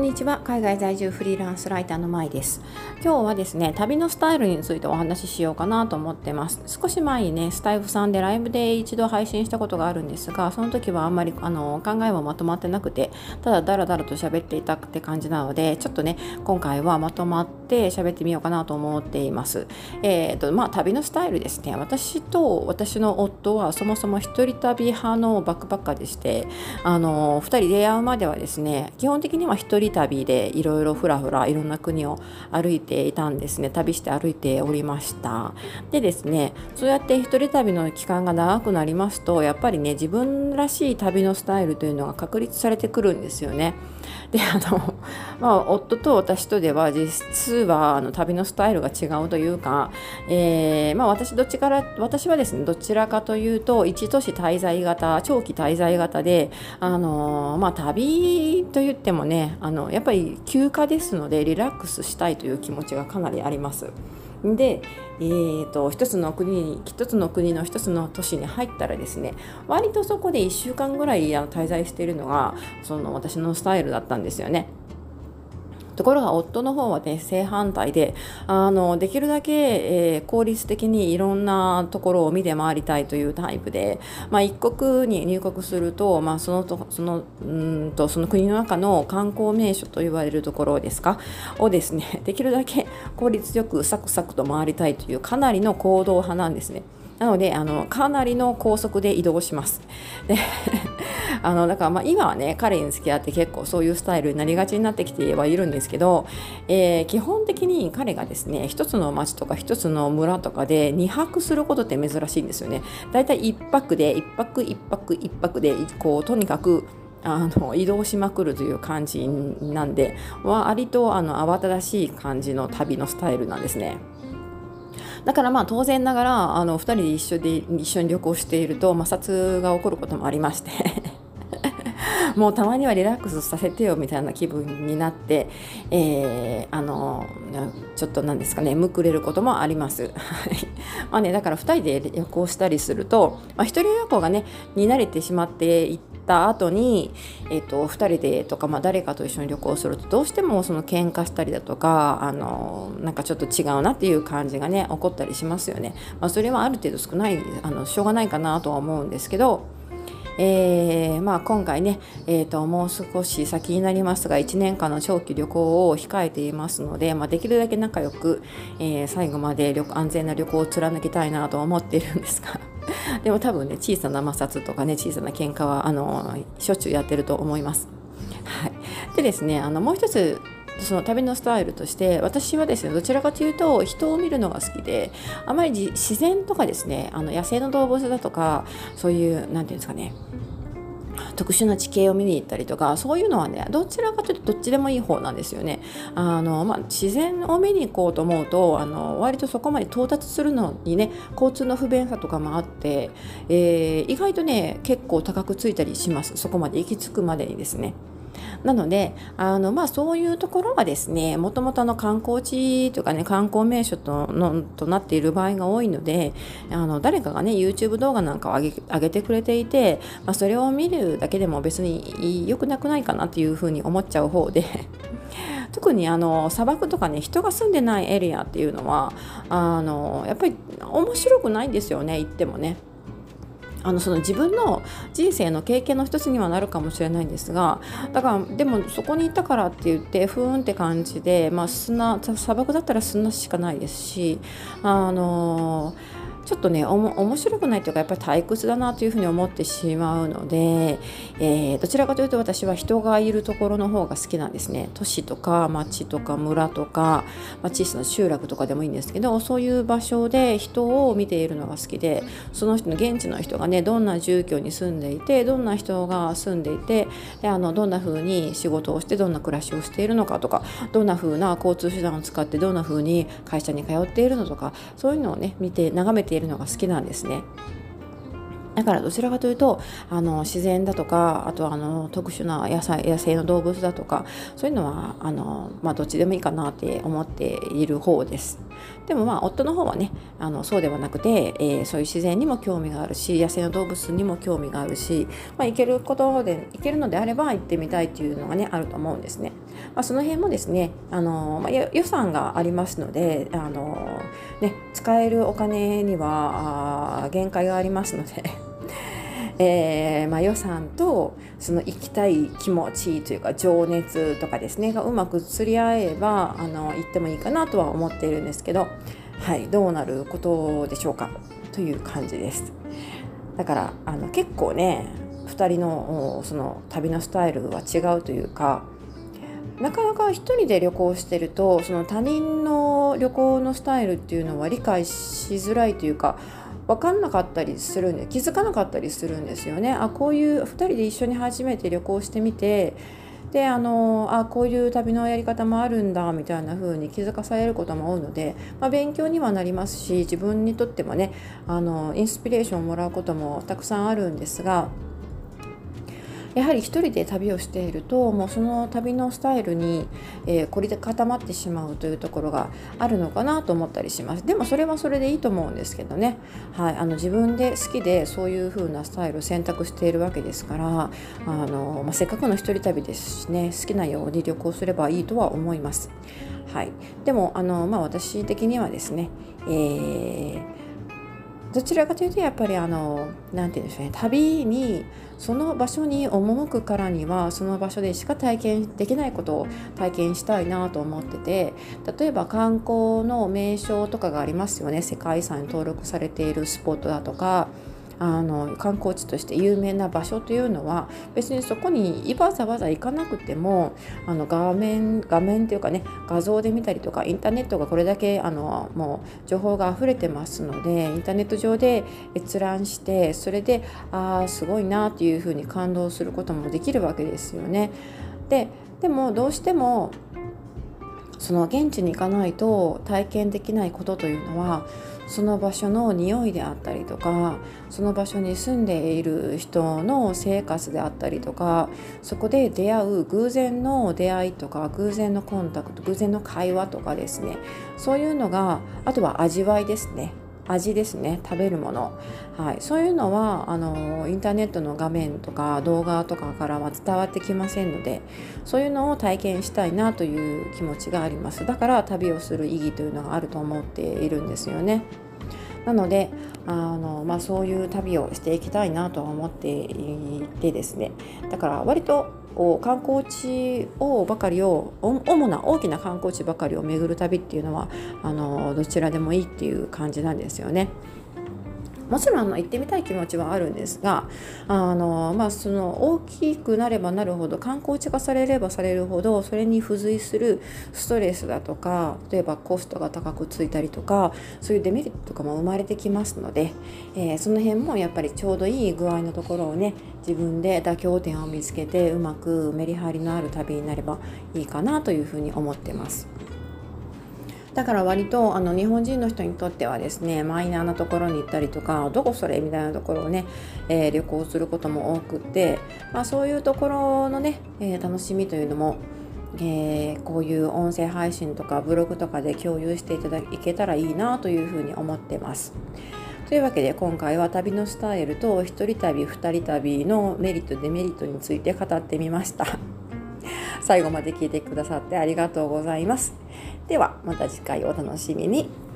んにちは。海外在住フリーランスライターのまいです。今日はですね旅のスタイルについてお話ししようかなと思ってます。少し前にねスタイフさんでライブで一度配信したことがあるんですがその時はあんまりあの考えもまとまってなくてただダラダラと喋っていたって感じなのでちょっとね今回はまとまって喋ってみようかなと思っています。えーとまあ旅のスタイルですね。私と私の夫はそもそも一人旅派のバックパッカーでしてあの2人出会うまではですね基本的には一人旅でいろいろふらふらいろんな国を歩いていたんですね旅して歩いておりましたでですねそうやって一人旅の期間が長くなりますとやっぱりね自分らしい旅のスタイルというのが確立されてくるんですよねであの、まあ、夫と私とでは実はあの旅のスタイルが違うというか、えー、まあ、私どっちから私はですねどちらかというと一都市滞在型長期滞在型であの、まあ、旅といってもねあのやっぱり休暇ですのでリラックスしたいという気持ちがかなりあります。で、えーと、一つの国に一つの国の一つの都市に入ったらですね割とそこで1週間ぐらい滞在しているのがその私のスタイルだったんですよね。ところが夫の方はね正反対であのできるだけ、えー、効率的にいろんなところを見て回りたいというタイプで、まあ、一国に入国すると、まあ、そのとそのうんとその国の中の観光名所と言われるところですかをですね できるだけ効率よくサクサクと回りたいというかなりの行動派なんですね。なのであのかなりの高速で移動します。であのだからまあ今はね彼に付き合って結構そういうスタイルになりがちになってきてはいるんですけど、えー、基本的に彼がですね一つの町とか一つの村とかで2泊することって珍しいんですよね。だいたい1泊で1泊1泊1泊でこうとにかくあの移動しまくるという感じなんで割とあの慌ただしい感じの旅のスタイルなんですね。だからまあ当然ながらあの2人で一緒で一緒に旅行していると摩擦が起こることもありましてもうたまにはリラックスさせてよみたいな気分になって、えー、あのちょっとなんですかねむくれることもあります。まあね、だから2人で旅行したりすると、まあ、1人旅行がねに慣れてしまっていった後に、えーと、2人でとか、まあ、誰かと一緒に旅行するとどうしてもその喧嘩したりだとかあのなんかちょっと違うなっていう感じがね起こったりしますよね。まあ、それはある程度少ないあのしょうがないかなとは思うんですけど。えーまあ、今回ね、えーと、もう少し先になりますが1年間の長期旅行を控えていますので、まあ、できるだけ仲良く、えー、最後まで安全な旅行を貫きたいなと思っているんですが でも多分ね小さな摩擦とかね小さな喧嘩はあのしょっちゅうやってると思います。はい、でですねあのもう一つその旅のスタイルとして私はですねどちらかというと人を見るのが好きであまり自然とかですねあの野生の動物だとかそういう何て言うんですかね特殊な地形を見に行ったりとかそういうのはねどちらかというとどっちでもいい方なんですよね。あのまあ、自然を見に行こうと思うとあの割とそこまで到達するのにね交通の不便さとかもあって、えー、意外とね結構高くついたりしますそこまで行き着くまでにですね。なのであの、まあ、そういうところはですねもともとの観光地とかね観光名所とのとなっている場合が多いのであの誰かがね YouTube 動画なんかを上げ上げてくれていて、まあ、それを見るだけでも別に良くなくないかなっていうふうに思っちゃう方で 特にあの砂漠とかね人が住んでないエリアっていうのはあのやっぱり面白くないんですよね行ってもね。あのその自分の人生の経験の一つにはなるかもしれないんですがだからでもそこにいたからって言ってふーんって感じで、まあ、砂砂漠だったら砂しかないですしあのーちょっとね面白くないというかやっぱり退屈だなというふうに思ってしまうので、えー、どちらかというと私は人がいるところの方が好きなんですね。都市とか町とか村とか、まあ、小さな集落とかでもいいんですけどそういう場所で人を見ているのが好きでその人の現地の人がねどんな住居に住んでいてどんな人が住んでいてであのどんな風に仕事をしてどんな暮らしをしているのかとかどんな風な交通手段を使ってどんな風に会社に通っているのとかそういうのをね見て眺めているるのが好きなんですね。だからどちらかというとあの自然だとかあとはあの特殊な野菜野生の動物だとかそういうのはあの、まあ、どっちでもいいかなって思っている方です。でもまあ夫の方はねあのそうではなくて、えー、そういう自然にも興味があるし野生の動物にも興味があるし、まあ、行けることで行けるのであれば行ってみたいっていうのがねあると思うんですね。まあ、その辺もですねあの、まあ、予算がありますのであの、ね、使えるお金には限界がありますので。えーまあ、予算とその行きたい気持ちというか情熱とかですねがうまく釣り合えばあの行ってもいいかなとは思っているんですけど、はい、どうなることでしょうかという感じです。だからあの結構ね2人のその旅のスタイルは違うというかなかなか1人で旅行してるとその他人の旅行のスタイルっていうのは理解しづらいというか分かんなかったりするんで気づかなかったりするんですよね。あこういう2人で一緒に初めて旅行してみてであのあこういう旅のやり方もあるんだみたいな風に気づかされることも多いので、まあ、勉強にはなりますし自分にとってもねあのインスピレーションをもらうこともたくさんあるんですが。やはり一人で旅をしているともうその旅のスタイルに、えー、凝り固まってしまうというところがあるのかなと思ったりします。でもそれはそれでいいと思うんですけどね、はい、あの自分で好きでそういう風なスタイルを選択しているわけですからあの、まあ、せっかくの一人旅ですしね好きなように旅行すればいいとは思います。はい、でもあの、まあ、私的にはですね、えーどちらかというとやっぱりあの何て言うんでしょうね旅にその場所に赴くからにはその場所でしか体験できないことを体験したいなと思ってて例えば観光の名所とかがありますよね。世界遺産に登録されているスポットだとかあの観光地として有名な場所というのは別にそこにわざわざ行かなくてもあの画面画面というかね画像で見たりとかインターネットがこれだけあのもう情報が溢れてますのでインターネット上で閲覧してそれでああすごいなっていうふうに感動することもできるわけですよね。ででもどうしてもその現地に行かないと体験できないことというのはその場所の匂いであったりとかその場所に住んでいる人の生活であったりとかそこで出会う偶然の出会いとか偶然のコンタクト偶然の会話とかですね。そういうのがあとは味わいですね。味ですね。食べるもの、はい、そういうのはあのインターネットの画面とか動画とかからは伝わってきませんのでそういうのを体験したいなという気持ちがあります。だから旅をする意義というのがあると思っているんですよね。なのであの、まあ、そういう旅をしていきたいなとは思っていてですね。だから割と観光地をばかりを主な大きな観光地ばかりを巡る旅っていうのはあのどちらでもいいっていう感じなんですよね。もちろんあの行ってみたい気持ちはあるんですがあの、まあ、その大きくなればなるほど観光地化されればされるほどそれに付随するストレスだとか例えばコストが高くついたりとかそういうデメリットとかも生まれてきますので、えー、その辺もやっぱりちょうどいい具合のところをね自分で妥協点を見つけてうまくメリハリのある旅になればいいかなというふうに思ってます。だから割とあの日本人の人にとってはですねマイナーなところに行ったりとかどこそれみたいなところをね、えー、旅行することも多くって、まあ、そういうところのね、えー、楽しみというのもえー、こういう音声配信とかブログとかで共有していただけたらいいなというふうに思ってます。というわけで今回は旅のスタイルと一人旅二人旅のメリットデメリットについて語ってみました。最後まで聞いてくださってありがとうございます。ではまた次回お楽しみに。